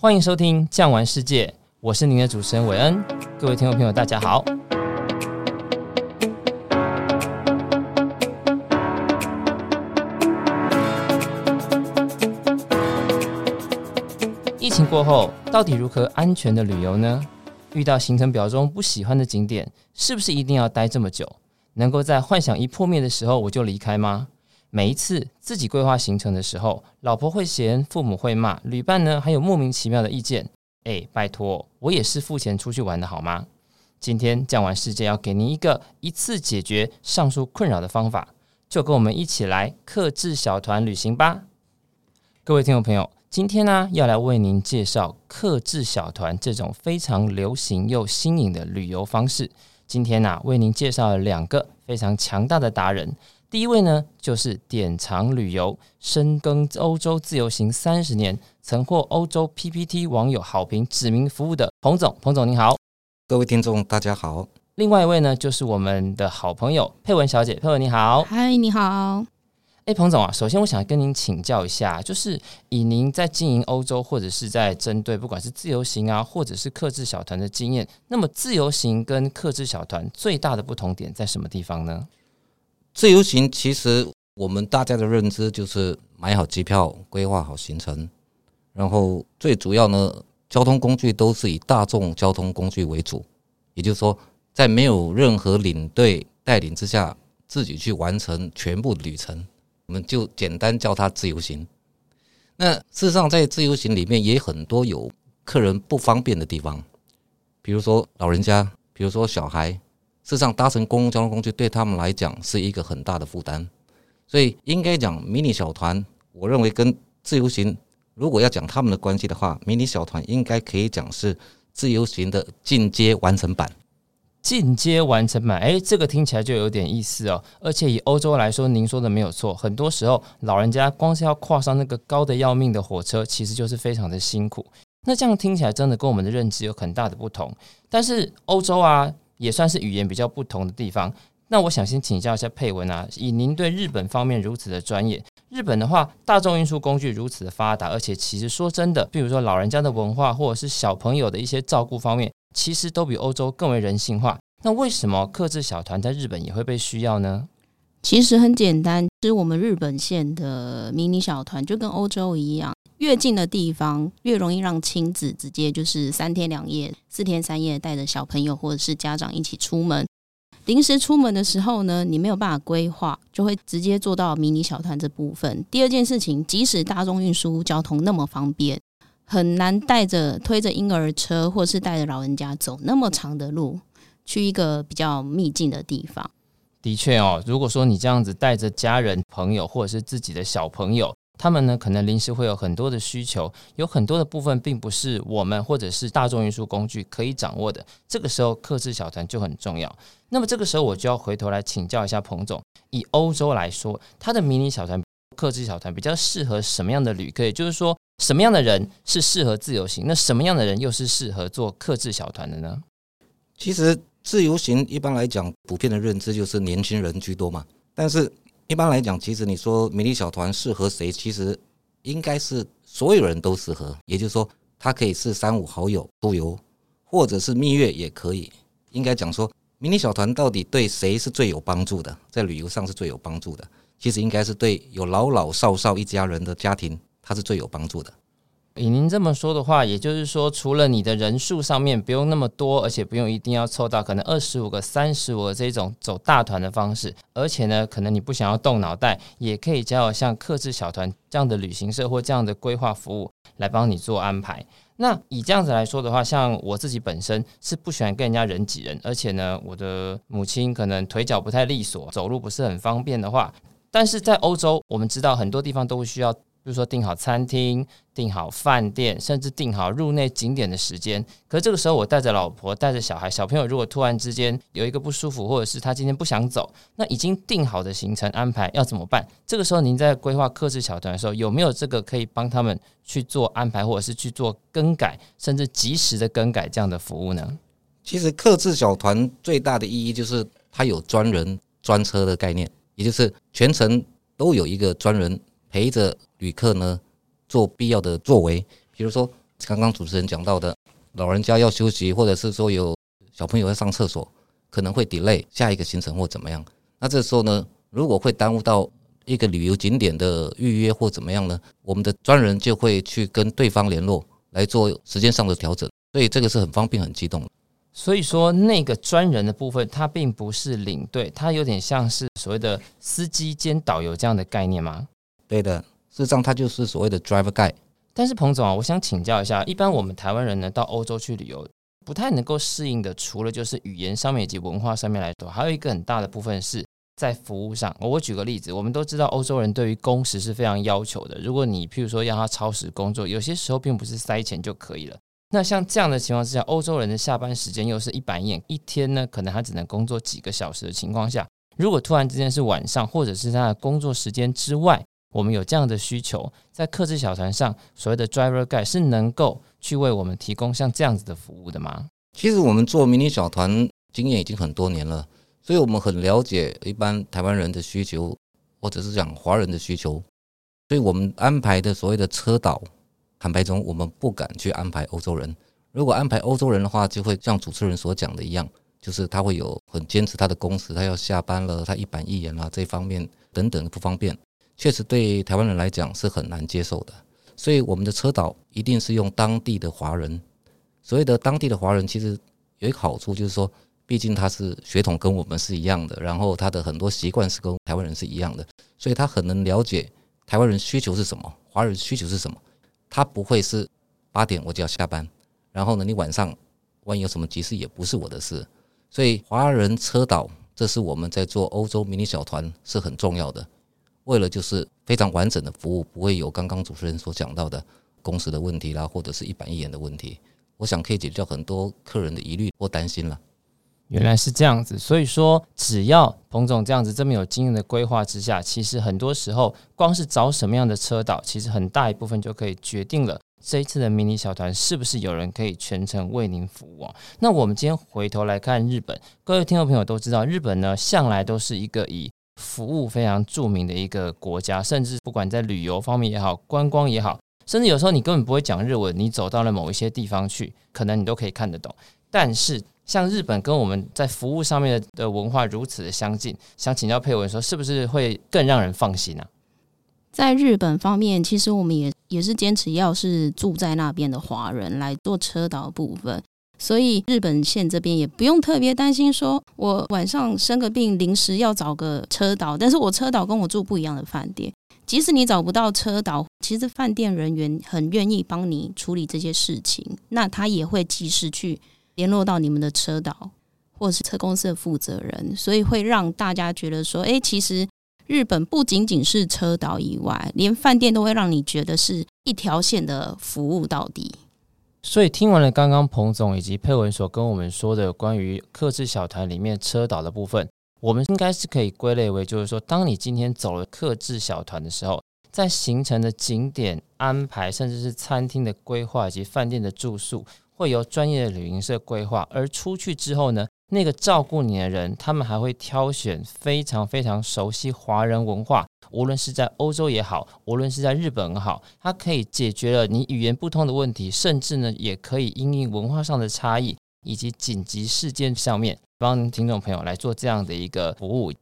欢迎收听《酱玩世界》，我是您的主持人韦恩。各位听众朋友，大家好。疫情过后，到底如何安全的旅游呢？遇到行程表中不喜欢的景点，是不是一定要待这么久？能够在幻想一破灭的时候我就离开吗？每一次自己规划行程的时候，老婆会嫌，父母会骂，旅伴呢还有莫名其妙的意见。哎，拜托，我也是付钱出去玩的好吗？今天讲完世界要给您一个一次解决上述困扰的方法，就跟我们一起来克制小团旅行吧。各位听众朋友，今天呢要来为您介绍克制小团这种非常流行又新颖的旅游方式。今天呢为您介绍了两个非常强大的达人。第一位呢，就是典藏旅游，深耕欧洲自由行三十年，曾获欧洲 PPT 网友好评，指名服务的彭总。彭总您好，各位听众大家好。另外一位呢，就是我们的好朋友佩文小姐。佩文你好，嗨，你好。哎，彭总啊，首先我想跟您请教一下，就是以您在经营欧洲或者是在针对不管是自由行啊，或者是克制小团的经验，那么自由行跟克制小团最大的不同点在什么地方呢？自由行其实我们大家的认知就是买好机票，规划好行程，然后最主要呢，交通工具都是以大众交通工具为主，也就是说，在没有任何领队带领之下，自己去完成全部旅程，我们就简单叫它自由行。那事实上，在自由行里面也很多有客人不方便的地方，比如说老人家，比如说小孩。事实上，搭乘公共交通工具对他们来讲是一个很大的负担，所以应该讲迷你小团。我认为跟自由行如果要讲他们的关系的话，迷你小团应该可以讲是自由行的进阶完成版。进阶完成版，诶，这个听起来就有点意思哦。而且以欧洲来说，您说的没有错，很多时候老人家光是要跨上那个高的要命的火车，其实就是非常的辛苦。那这样听起来真的跟我们的认知有很大的不同。但是欧洲啊。也算是语言比较不同的地方。那我想先请教一下佩文啊，以您对日本方面如此的专业，日本的话，大众运输工具如此的发达，而且其实说真的，比如说老人家的文化或者是小朋友的一些照顾方面，其实都比欧洲更为人性化。那为什么克制小团在日本也会被需要呢？其实很简单，是我们日本线的迷你小团就跟欧洲一样。越近的地方，越容易让亲子直接就是三天两夜、四天三夜带着小朋友或者是家长一起出门。临时出门的时候呢，你没有办法规划，就会直接做到迷你小团这部分。第二件事情，即使大众运输交通那么方便，很难带着推着婴儿车或是带着老人家走那么长的路去一个比较秘境的地方。的确哦，如果说你这样子带着家人、朋友或者是自己的小朋友。他们呢，可能临时会有很多的需求，有很多的部分并不是我们或者是大众运输工具可以掌握的。这个时候，客制小团就很重要。那么这个时候，我就要回头来请教一下彭总，以欧洲来说，它的迷你小团、客制小团比较适合什么样的旅客？也就是说，什么样的人是适合自由行？那什么样的人又是适合做客制小团的呢？其实自由行一般来讲，普遍的认知就是年轻人居多嘛，但是。一般来讲，其实你说迷你小团适合谁？其实应该是所有人都适合。也就是说，它可以是三五好友出游，或者是蜜月也可以。应该讲说，迷你小团到底对谁是最有帮助的？在旅游上是最有帮助的。其实应该是对有老老少少一家人的家庭，它是最有帮助的。以您这么说的话，也就是说，除了你的人数上面不用那么多，而且不用一定要凑到可能二十五个、三十五个这种走大团的方式，而且呢，可能你不想要动脑袋，也可以交像客制小团这样的旅行社或这样的规划服务来帮你做安排。那以这样子来说的话，像我自己本身是不喜欢跟人家人挤人，而且呢，我的母亲可能腿脚不太利索，走路不是很方便的话，但是在欧洲，我们知道很多地方都需要。比如说订好餐厅、订好饭店，甚至订好入内景点的时间。可是这个时候，我带着老婆、带着小孩、小朋友，如果突然之间有一个不舒服，或者是他今天不想走，那已经订好的行程安排要怎么办？这个时候，您在规划客制小团的时候，有没有这个可以帮他们去做安排，或者是去做更改，甚至及时的更改这样的服务呢？其实，客制小团最大的意义就是它有专人专车的概念，也就是全程都有一个专人陪着。旅客呢，做必要的作为，比如说刚刚主持人讲到的，老人家要休息，或者是说有小朋友要上厕所，可能会 delay 下一个行程或怎么样。那这时候呢，如果会耽误到一个旅游景点的预约或怎么样呢？我们的专人就会去跟对方联络来做时间上的调整，所以这个是很方便、很机动。所以说，那个专人的部分，它并不是领队，它有点像是所谓的司机兼导游这样的概念吗？对的，事实上它就是所谓的 driver guide。但是彭总啊，我想请教一下，一般我们台湾人呢到欧洲去旅游，不太能够适应的，除了就是语言上面以及文化上面来说，还有一个很大的部分是。在服务上，我举个例子，我们都知道欧洲人对于工时是非常要求的。如果你譬如说让他超时工作，有些时候并不是塞钱就可以了。那像这样的情况之下，欧洲人的下班时间又是一板一眼，一天呢可能他只能工作几个小时的情况下，如果突然之间是晚上，或者是他的工作时间之外，我们有这样的需求，在客制小团上，所谓的 driver guide 是能够去为我们提供像这样子的服务的吗？其实我们做迷你小团经验已经很多年了。所以我们很了解一般台湾人的需求，或者是讲华人的需求，所以我们安排的所谓的车导坦白中，我们不敢去安排欧洲人。如果安排欧洲人的话，就会像主持人所讲的一样，就是他会有很坚持他的工时，他要下班了，他一板一眼啊，这方面等等不方便，确实对台湾人来讲是很难接受的。所以我们的车导一定是用当地的华人。所谓的当地的华人，其实有一个好处，就是说。毕竟他是血统跟我们是一样的，然后他的很多习惯是跟台湾人是一样的，所以他很能了解台湾人需求是什么，华人需求是什么。他不会是八点我就要下班，然后呢，你晚上万一有什么急事也不是我的事。所以华人车导，这是我们在做欧洲迷你小团是很重要的，为了就是非常完整的服务，不会有刚刚主持人所讲到的工时的问题啦，或者是一板一眼的问题。我想可以解决掉很多客人的疑虑或担心了。原来是这样子，所以说只要彭总这样子这么有经验的规划之下，其实很多时候光是找什么样的车导，其实很大一部分就可以决定了这一次的迷你小团是不是有人可以全程为您服务啊。那我们今天回头来看日本，各位听众朋友都知道，日本呢向来都是一个以服务非常著名的一个国家，甚至不管在旅游方面也好，观光也好，甚至有时候你根本不会讲日文，你走到了某一些地方去，可能你都可以看得懂，但是。像日本跟我们在服务上面的文化如此的相近，想请教佩文说，是不是会更让人放心呢、在日本方面，其实我们也也是坚持要是住在那边的华人来做车导部分，所以日本线这边也不用特别担心，说我晚上生个病临时要找个车导，但是我车导跟我住不一样的饭店，即使你找不到车导，其实饭店人员很愿意帮你处理这些事情，那他也会及时去。联络到你们的车导或是车公司的负责人，所以会让大家觉得说，诶，其实日本不仅仅是车导以外，连饭店都会让你觉得是一条线的服务到底。所以听完了刚刚彭总以及佩文所跟我们说的关于克制小团里面车导的部分，我们应该是可以归类为，就是说，当你今天走了克制小团的时候，在行程的景点安排，甚至是餐厅的规划以及饭店的住宿。会由专业的旅行社规划，而出去之后呢，那个照顾你的人，他们还会挑选非常非常熟悉华人文化，无论是在欧洲也好，无论是在日本也好，它可以解决了你语言不通的问题，甚至呢，也可以因应文化上的差异以及紧急事件上面，帮听众朋友来做这样的一个服务。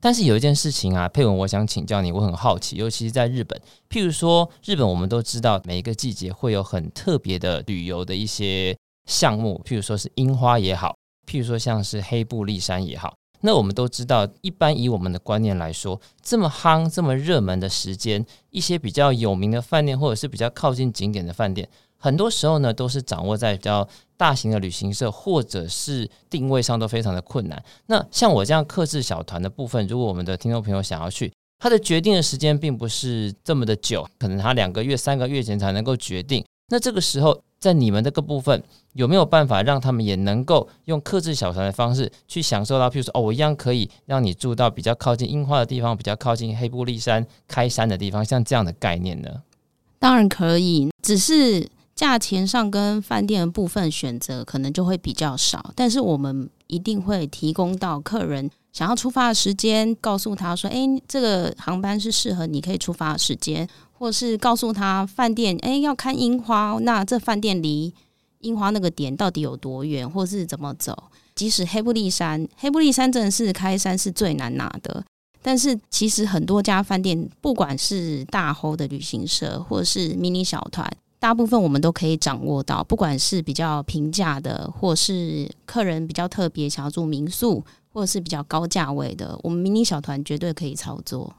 但是有一件事情啊，佩文，我想请教你，我很好奇，尤其是在日本，譬如说日本，我们都知道每一个季节会有很特别的旅游的一些项目，譬如说是樱花也好，譬如说像是黑布立山也好，那我们都知道，一般以我们的观念来说，这么夯、这么热门的时间，一些比较有名的饭店或者是比较靠近景点的饭店。很多时候呢，都是掌握在比较大型的旅行社或者是定位上都非常的困难。那像我这样克制小团的部分，如果我们的听众朋友想要去，他的决定的时间并不是这么的久，可能他两个月、三个月前才能够决定。那这个时候，在你们这个部分，有没有办法让他们也能够用克制小团的方式去享受到？譬如说，哦，我一样可以让你住到比较靠近樱花的地方，比较靠近黑部立山开山的地方，像这样的概念呢？当然可以，只是。价钱上跟饭店的部分选择可能就会比较少，但是我们一定会提供到客人想要出发的时间，告诉他说：“诶，这个航班是适合你可以出发的时间，或是告诉他饭店，哎，要看樱花，那这饭店离樱花那个点到底有多远，或是怎么走？即使黑布利山，黑布利山真的是开山是最难拿的，但是其实很多家饭店，不管是大齁的旅行社，或是迷你小团，大部分我们都可以掌握到。不管是比较平价的，或是客人比较特别想要住民宿，或者是比较高价位的，我们迷你小团绝对可以操作。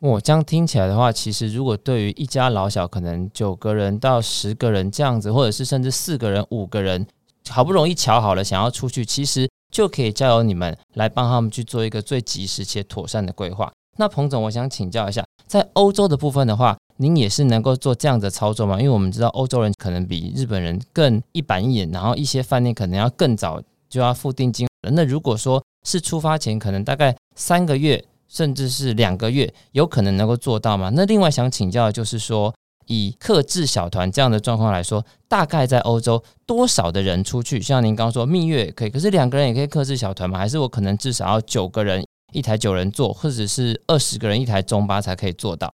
我、哦、这样听起来的话，其实如果对于一家老小，可能九个人到十个人这样子，或者是甚至四个人、五个人。好不容易瞧好了，想要出去，其实就可以交由你们来帮他们去做一个最及时且妥善的规划。那彭总，我想请教一下，在欧洲的部分的话，您也是能够做这样的操作吗？因为我们知道欧洲人可能比日本人更一板一眼，然后一些饭店可能要更早就要付定金。那如果说是出发前可能大概三个月，甚至是两个月，有可能能够做到吗？那另外想请教的就是说。以克制小团这样的状况来说，大概在欧洲多少的人出去？像您刚刚说蜜月也可以，可是两个人也可以克制小团吗？还是我可能至少要九个人一台九人座，或者是二十个人一台中巴才可以做到？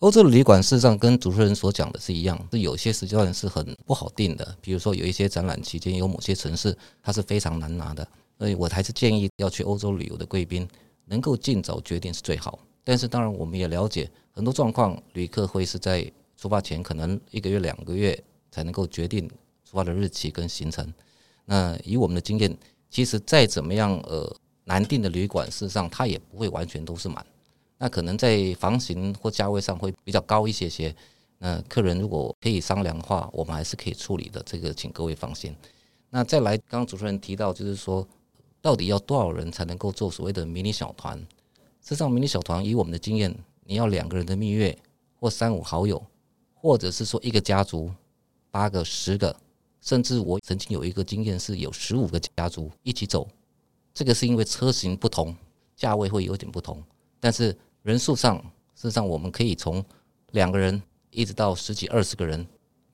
欧洲的旅馆事实上跟主持人所讲的是一样，是有些时间段是很不好定的。比如说有一些展览期间，有某些城市它是非常难拿的。所以我还是建议要去欧洲旅游的贵宾能够尽早决定是最好。但是当然我们也了解很多状况，旅客会是在。出发前可能一个月两个月才能够决定出发的日期跟行程。那以我们的经验，其实再怎么样呃难订的旅馆，事实上它也不会完全都是满。那可能在房型或价位上会比较高一些些。那客人如果可以商量的话，我们还是可以处理的。这个请各位放心。那再来，刚刚主持人提到就是说，到底要多少人才能够做所谓的迷你小团？事实上，迷你小团以我们的经验，你要两个人的蜜月或三五好友。或者是说一个家族八个、十个，甚至我曾经有一个经验是有十五个家族一起走，这个是因为车型不同，价位会有点不同，但是人数上事实上我们可以从两个人一直到十几、二十个人，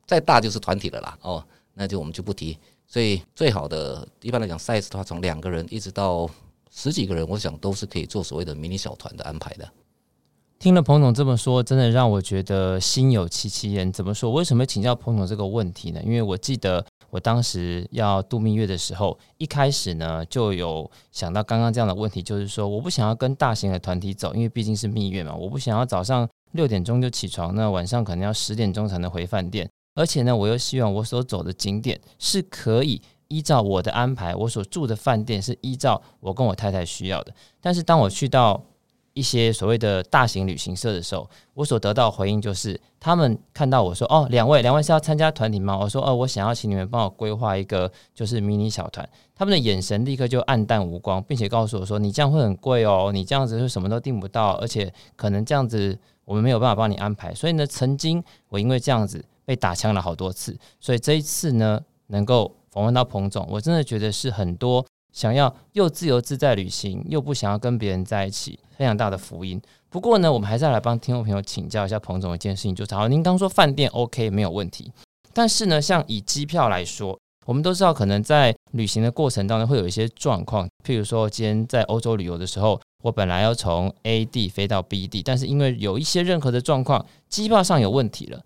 再大就是团体了啦。哦，那就我们就不提。所以最好的一般来讲，size 的话，从两个人一直到十几个人，我想都是可以做所谓的迷你小团的安排的。听了彭总这么说，真的让我觉得心有戚戚焉。怎么说？为什么请教彭总这个问题呢？因为我记得我当时要度蜜月的时候，一开始呢就有想到刚刚这样的问题，就是说我不想要跟大型的团体走，因为毕竟是蜜月嘛，我不想要早上六点钟就起床，那晚上可能要十点钟才能回饭店，而且呢，我又希望我所走的景点是可以依照我的安排，我所住的饭店是依照我跟我太太需要的。但是当我去到一些所谓的大型旅行社的时候，我所得到回应就是，他们看到我说：“哦，两位，两位是要参加团体吗？”我说：“哦，我想要请你们帮我规划一个就是迷你小团。”他们的眼神立刻就黯淡无光，并且告诉我说：“你这样会很贵哦，你这样子是什么都订不到，而且可能这样子我们没有办法帮你安排。”所以呢，曾经我因为这样子被打枪了好多次，所以这一次呢，能够访问到彭总，我真的觉得是很多。想要又自由自在旅行，又不想要跟别人在一起，非常大的福音。不过呢，我们还是要来帮听众朋友请教一下彭总一件事情，就是好，您刚说饭店 OK 没有问题，但是呢，像以机票来说，我们都知道可能在旅行的过程当中会有一些状况，譬如说今天在欧洲旅游的时候，我本来要从 A 地飞到 B 地，但是因为有一些任何的状况，机票上有问题了，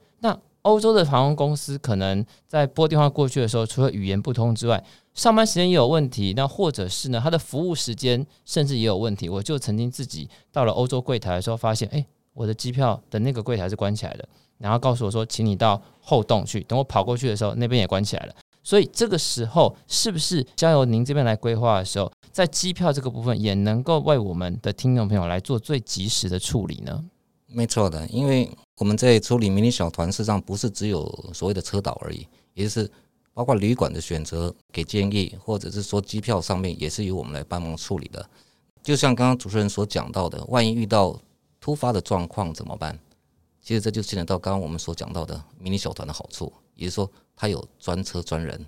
欧洲的航空公司可能在拨电话过去的时候，除了语言不通之外，上班时间也有问题，那或者是呢，他的服务时间甚至也有问题。我就曾经自己到了欧洲柜台的时候，发现，哎，我的机票的那个柜台是关起来的，然后告诉我说，请你到后洞去。等我跑过去的时候，那边也关起来了。所以这个时候，是不是交由您这边来规划的时候，在机票这个部分也能够为我们的听众朋友来做最及时的处理呢？没错的，因为我们在处理迷你小团，事实上不是只有所谓的车导而已，也就是。包括旅馆的选择、给建议，或者是说机票上面也是由我们来帮忙处理的。就像刚刚主持人所讲到的，万一遇到突发的状况怎么办？其实这就牵扯到刚刚我们所讲到的迷你小团的好处，也就是说它有专车专人。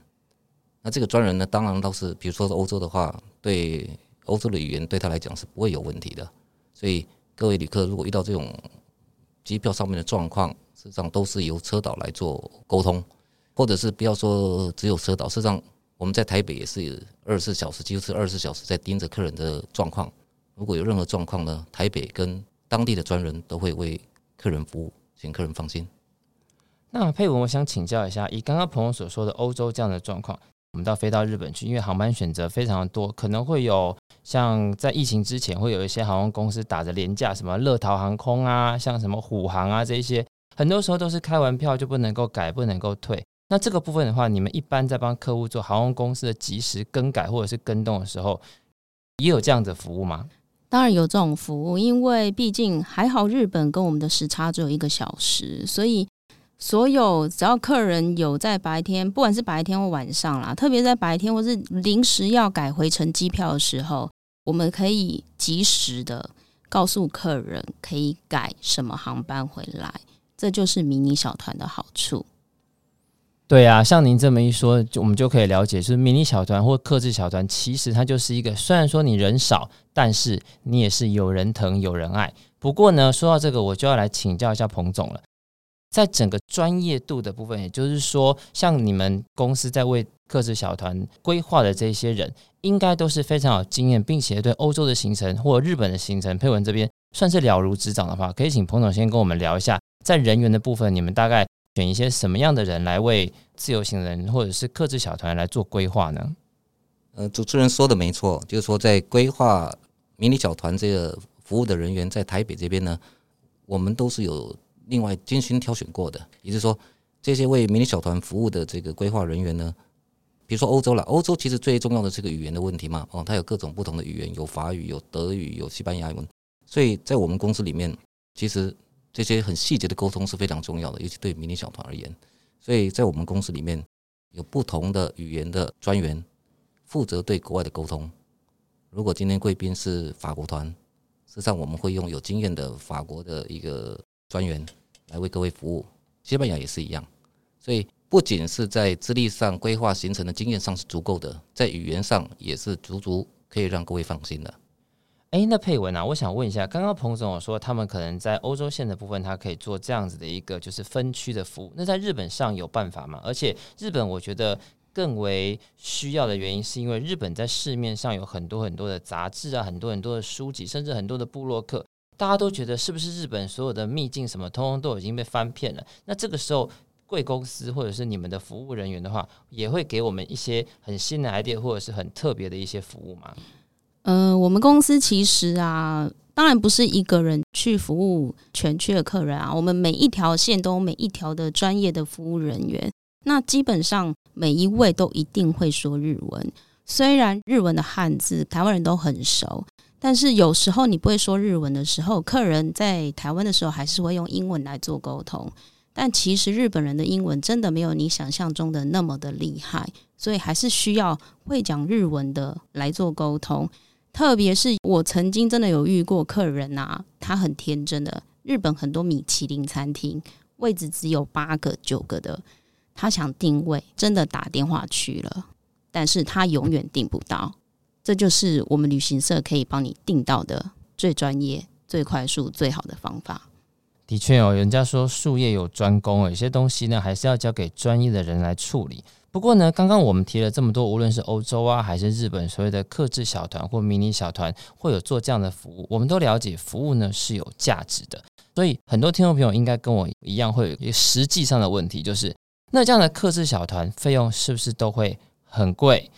那这个专人呢，当然倒是，比如说是欧洲的话，对欧洲的语言对他来讲是不会有问题的。所以各位旅客如果遇到这种机票上面的状况，实际上都是由车导来做沟通。或者是不要说只有车导，实际上我们在台北也是二十四小时，几乎是二十四小时在盯着客人的状况。如果有任何状况呢，台北跟当地的专人都会为客人服务，请客人放心。那佩文，我想请教一下，以刚刚朋友所说的欧洲这样的状况，我们到飞到日本去，因为航班选择非常的多，可能会有像在疫情之前，会有一些航空公司打着廉价，什么乐桃航空啊，像什么虎航啊这一些，很多时候都是开完票就不能够改，不能够退。那这个部分的话，你们一般在帮客户做航空公司的及时更改或者是更动的时候，也有这样的服务吗？当然有这种服务，因为毕竟还好日本跟我们的时差只有一个小时，所以。所有只要客人有在白天，不管是白天或晚上啦，特别在白天或是临时要改回程机票的时候，我们可以及时的告诉客人可以改什么航班回来，这就是迷你小团的好处。对啊，像您这么一说，就我们就可以了解，就是迷你小团或客制小团，其实它就是一个虽然说你人少，但是你也是有人疼有人爱。不过呢，说到这个，我就要来请教一下彭总了。在整个专业度的部分，也就是说，像你们公司在为克制小团规划的这些人，应该都是非常有经验，并且对欧洲的行程或日本的行程，佩文这边算是了如指掌的话，可以请彭总先跟我们聊一下，在人员的部分，你们大概选一些什么样的人来为自由行人或者是克制小团来做规划呢？呃，主持人说的没错，就是说在规划迷你小团这个服务的人员，在台北这边呢，我们都是有。另外精心挑选过的，也就是说，这些为迷你小团服务的这个规划人员呢，比如说欧洲了，欧洲其实最重要的是个语言的问题嘛，哦，它有各种不同的语言，有法语、有德语、有西班牙文，所以在我们公司里面，其实这些很细节的沟通是非常重要的，尤其对迷你小团而言，所以在我们公司里面有不同的语言的专员负责对国外的沟通。如果今天贵宾是法国团，实际上我们会用有经验的法国的一个专员。来为各位服务，西班牙也是一样，所以不仅是在资历上、规划行程的经验上是足够的，在语言上也是足足可以让各位放心的。诶，那佩文啊，我想问一下，刚刚彭总说他们可能在欧洲线的部分，他可以做这样子的一个就是分区的服务，那在日本上有办法吗？而且日本我觉得更为需要的原因，是因为日本在市面上有很多很多的杂志啊，很多很多的书籍，甚至很多的部落客。大家都觉得是不是日本所有的秘境什么，通通都已经被翻遍了？那这个时候，贵公司或者是你们的服务人员的话，也会给我们一些很新的 idea 或者是很特别的一些服务吗？呃，我们公司其实啊，当然不是一个人去服务全区的客人啊，我们每一条线都有每一条的专业的服务人员，那基本上每一位都一定会说日文，虽然日文的汉字台湾人都很熟。但是有时候你不会说日文的时候，客人在台湾的时候还是会用英文来做沟通。但其实日本人的英文真的没有你想象中的那么的厉害，所以还是需要会讲日文的来做沟通。特别是我曾经真的有遇过客人啊，他很天真的，日本很多米其林餐厅位置只有八个、九个的，他想定位，真的打电话去了，但是他永远订不到。这就是我们旅行社可以帮你订到的最专业、最快速、最好的方法。的确哦，人家说术业有专攻，有些东西呢还是要交给专业的人来处理。不过呢，刚刚我们提了这么多，无论是欧洲啊，还是日本所谓的客制小团或迷你小团，会有做这样的服务，我们都了解服务呢是有价值的。所以很多听众朋友应该跟我一样，会有一个实际上的问题，就是那这样的客制小团费用是不是都会很贵？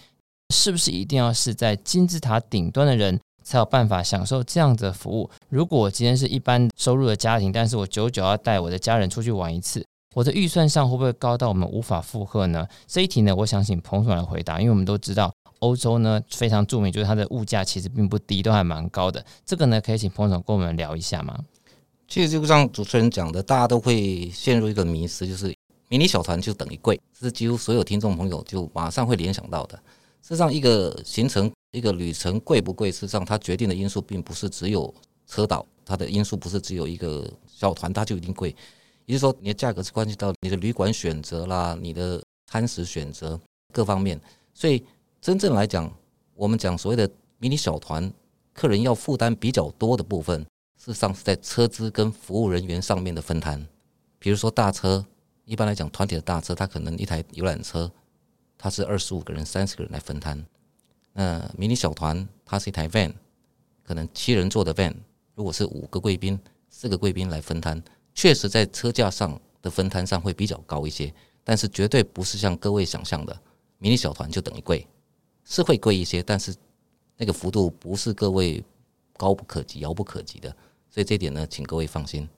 是不是一定要是在金字塔顶端的人才有办法享受这样的服务？如果我今天是一般收入的家庭，但是我久久要带我的家人出去玩一次，我的预算上会不会高到我们无法负荷呢？这一题呢，我想请彭总来回答，因为我们都知道欧洲呢非常著名，就是它的物价其实并不低，都还蛮高的。这个呢，可以请彭总跟我们聊一下吗？其实就像主持人讲的，大家都会陷入一个迷思，就是迷你小团就等于贵，这是几乎所有听众朋友就马上会联想到的。事实上，一个行程、一个旅程贵不贵？事实上，它决定的因素并不是只有车岛，它的因素不是只有一个小团，它就一定贵。也就是说，你的价格是关系到你的旅馆选择啦，你的餐食选择各方面。所以，真正来讲，我们讲所谓的迷你小团，客人要负担比较多的部分，事实上是在车资跟服务人员上面的分摊。比如说大车，一般来讲，团体的大车，它可能一台游览车。它是二十五个人、三十个人来分摊。那迷你小团，它是一台 van，可能七人座的 van。如果是五个贵宾、四个贵宾来分摊，确实在车价上的分摊上会比较高一些，但是绝对不是像各位想象的迷你小团就等于贵，是会贵一些，但是那个幅度不是各位高不可及、遥不可及的，所以这点呢，请各位放心。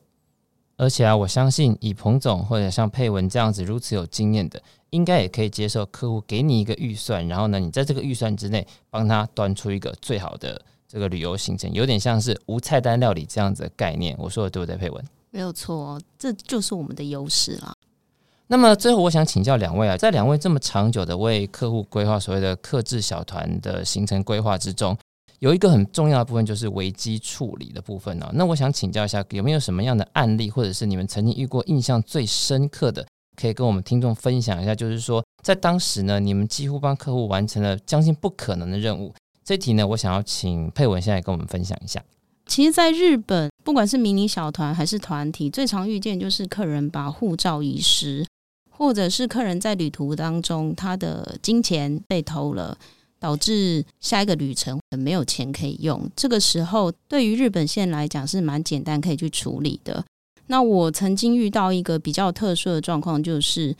而且啊，我相信以彭总或者像佩文这样子如此有经验的，应该也可以接受客户给你一个预算，然后呢，你在这个预算之内帮他端出一个最好的这个旅游行程，有点像是无菜单料理这样子的概念。我说的对不对，佩文？没有错，这就是我们的优势了。那么最后，我想请教两位啊，在两位这么长久的为客户规划所谓的客制小团的行程规划之中，有一个很重要的部分就是危机处理的部分呢、那我想请教一下，有没有什么样的案例，或者是你们曾经遇过印象最深刻的，可以跟我们听众分享一下？就是说，在当时呢，你们几乎帮客户完成了将近不可能的任务。这题呢，我想要请佩文现在跟我们分享一下。其实，在日本，不管是迷你小团还是团体，最常遇见就是客人把护照遗失，或者是客人在旅途当中他的金钱被偷了。导致下一个旅程没有钱可以用，这个时候对于日本线来讲是蛮简单可以去处理的。那我曾经遇到一个比较特殊的状况，就是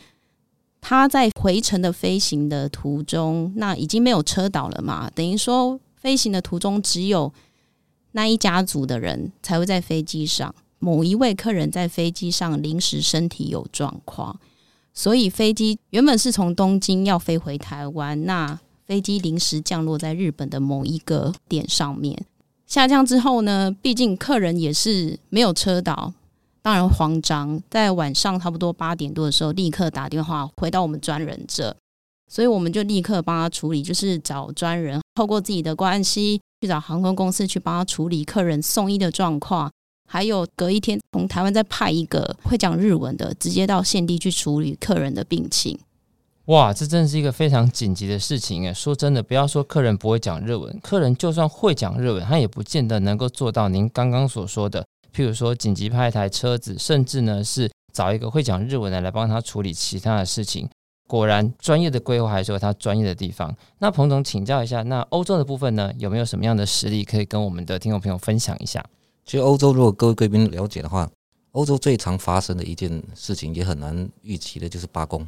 他在回程的飞行的途中，那已经没有车导了嘛，等于说飞行的途中只有那一家族的人才会在飞机上。某一位客人在飞机上临时身体有状况，所以飞机原本是从东京要飞回台湾，那飞机临时降落在日本的某一个点上面，下降之后呢，毕竟客人也是没有车导，当然慌张。在晚上差不多八点多的时候，立刻打电话回到我们专人这，所以我们就立刻帮他处理，就是找专人透过自己的关系去找航空公司去帮他处理客人送医的状况，还有隔一天从台湾再派一个会讲日文的，直接到现地去处理客人的病情。哇，这真的是一个非常紧急的事情诶！说真的，不要说客人不会讲日文，客人就算会讲日文，他也不见得能够做到您刚刚所说的，譬如说紧急派一台车子，甚至呢是找一个会讲日文的来帮他处理其他的事情。果然，专业的规划还是有他专业的地方。那彭总请教一下，那欧洲的部分呢，有没有什么样的实例可以跟我们的听众朋友分享一下？其实欧洲，如果各位贵宾了解的话，欧洲最常发生的一件事情，也很难预期的，就是罢工。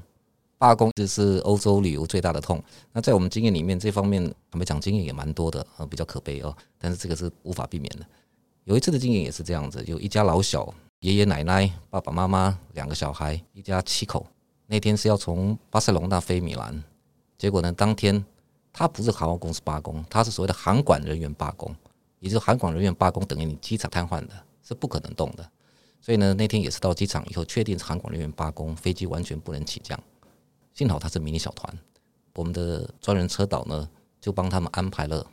罢工就是欧洲旅游最大的痛。那在我们经验里面，这方面坦白讲经验也蛮多的，呃，比较可悲哦。但是这个是无法避免的。有一次的经验也是这样子，有一家老小，爷爷奶奶、爸爸妈妈两个小孩，一家七口。那天是要从巴塞隆纳飞米兰，结果呢，当天他不是航空公司罢工，他是所谓的航管人员罢工，也就是航管人员罢工等于你机场瘫痪的，是不可能动的。所以呢，那天也是到机场以后，确定是航管人员罢工，飞机完全不能起降。幸好他是迷你小团，我们的专人车导呢就帮他们安排了，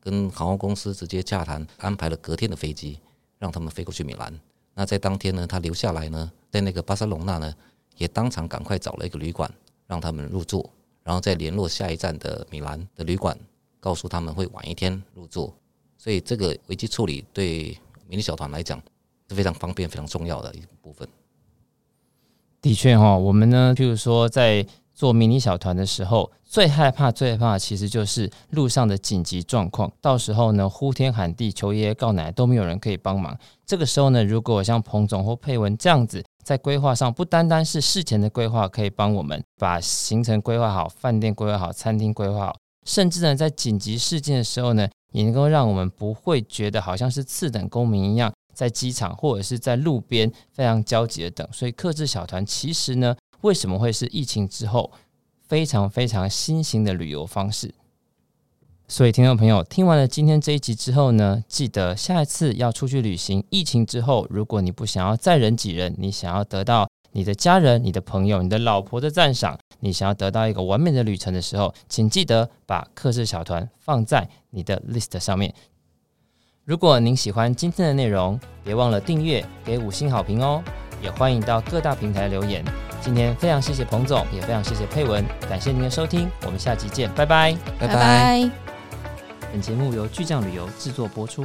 跟航空公司直接洽谈，安排了隔天的飞机，让他们飞过去米兰。那在当天呢，他留下来呢，在那个巴塞隆纳呢，也当场赶快找了一个旅馆让他们入住，然后再联络下一站的米兰的旅馆，告诉他们会晚一天入住。所以这个危机处理对迷你小团来讲是非常方便、非常重要的一部分。的确哈，我们呢，譬如说在做迷你小团的时候，最害怕、最害怕其实就是路上的紧急状况。到时候呢，呼天喊地、求爷爷告奶奶都没有人可以帮忙。这个时候呢，如果像彭总或佩文这样子，在规划上不单单是事前的规划，可以帮我们把行程规划好、饭店规划好、餐厅规划好，甚至呢，在紧急事件的时候呢，也能够让我们不会觉得好像是次等公民一样，在机场或者是在路边非常焦急的等。所以，客制小团其实呢。为什么会是疫情之后非常非常新型的旅游方式？所以，听众朋友听完了今天这一集之后呢，记得下一次要出去旅行。疫情之后，如果你不想要再人挤人，你想要得到你的家人、你的朋友、你的老婆的赞赏，你想要得到一个完美的旅程的时候，请记得把克制小团放在你的 list 上面。如果您喜欢今天的内容，别忘了订阅、给五星好评哦。也欢迎到各大平台留言。今天非常谢谢彭总，也非常谢谢佩文，感谢您的收听，我们下期见，拜拜，拜拜。本节目由巨匠旅游制作播出。